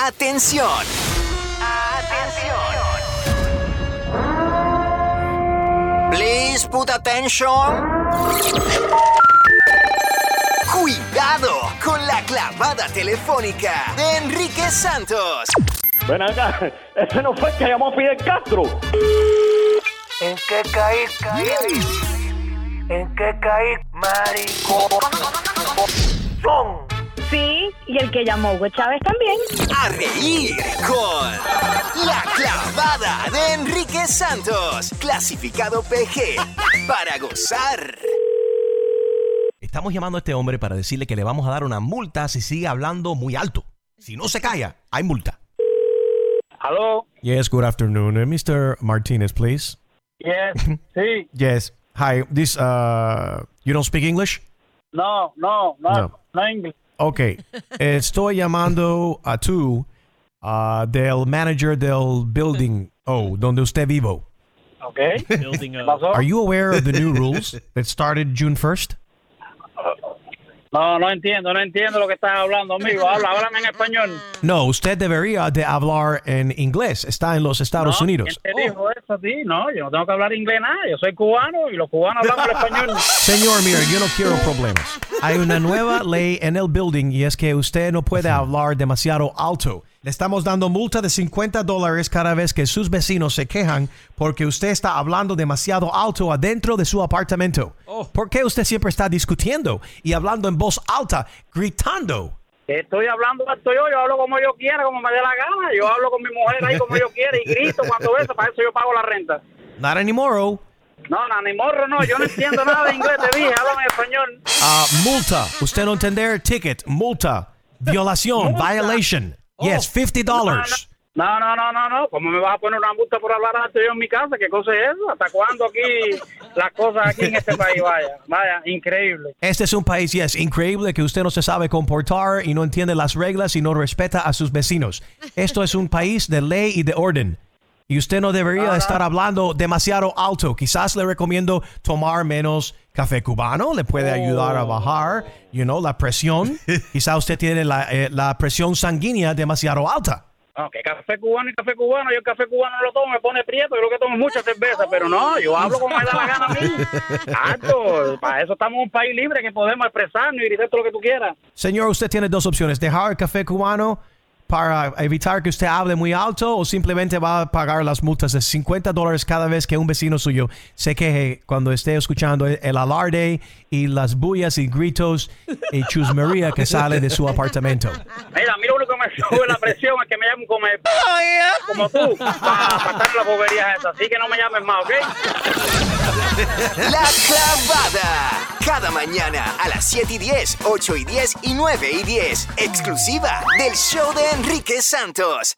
Atención. Atención. Please put attention. Cuidado con la clavada telefónica de Enrique Santos. Ven acá, ese no fue el que llamó Fidel Castro. ¿En qué caí, caí? ¿En qué caí, marico? Y el que llamó Hugo Chávez también. A reír con la clavada de Enrique Santos. Clasificado PG para gozar. Estamos llamando a este hombre para decirle que le vamos a dar una multa si sigue hablando muy alto. Si no se calla, hay multa. Hello. Yes, good afternoon. Uh, Mr. Martinez, please. Yes. Sí. Yes. Hi. This uh you don't speak English? No, no, no, No. no English. Okay. Estoy llamando a tú uh, del manager del building oh, donde usted vivo. Okay. ¿Qué pasó? Are you aware of the new rules that started June 1st? No, no entiendo, no entiendo lo que estás hablando, amigo. Habla, háblame en español. No, usted debería de hablar en inglés. Está en los Estados No, Unidos. ¿Quién te dijo eso a ti? No, yo no tengo que hablar inglés nada. Yo soy cubano y los cubanos hablamos el español. Señor, mire, yo no quiero problemas. Hay una nueva ley en el building y es que usted no puede hablar demasiado alto. Le estamos dando multa de 50 dólares cada vez que sus vecinos se quejan porque usted está hablando demasiado alto adentro de su apartamento. ¿Por qué usted siempre está discutiendo y hablando en voz alta, gritando? Estoy hablando alto yo, yo hablo como yo quiera, como me dé la gana. Yo hablo con mi mujer ahí como yo quiera y grito cuando beso, para eso yo pago la renta. Not anymore. No, no, ni morro, no, yo no entiendo nada de inglés, te dije, háblame en español. Ah, multa. Usted no entender, ticket, multa, violación, Multa. violation. Yes, 50 dollars. No, no, no, no, no. ¿Cómo me vas a poner una multa por hablar alto yo en mi casa? ¿Qué cosa es eso? ¿Hasta cuándo aquí las cosas aquí en este país? Vaya, vaya, increíble. Este es un país, yes, increíble que usted no se sabe comportar y no entiende las reglas y no respeta a sus vecinos. Esto es un país de ley y de orden. Y usted no debería estar hablando demasiado alto. Quizás le recomiendo tomar menos café cubano, le puede ayudar a bajar, you know, la presión. Quizás usted tiene la, eh, la presión sanguínea demasiado alta. Que café cubano y café cubano. Yo el café cubano no lo tomo, me pone prieto. Yo lo que tomo es mucha cerveza, pero no, yo hablo como me da la gana a mí. Alto, para eso estamos en un país libre que podemos expresarnos y gritar todo lo que tú quieras. Señor, usted tiene dos opciones. Dejar el café cubano para evitar que usted hable muy alto o simplemente va a pagar las multas de 50 dólares cada vez que un vecino suyo se queje cuando esté escuchando el, alarde y las bullas y gritos y chusmería que sale de su apartamento. Mira, a mí lo único que me sube la presión es que me llamen como, como tú para pasar las boberías esas. Así que no me llames más, ¿ok? La clavada. Cada mañana a las 7 y 10, 8 y 10 y 9 y 10. Exclusiva del show de Enrique Santos.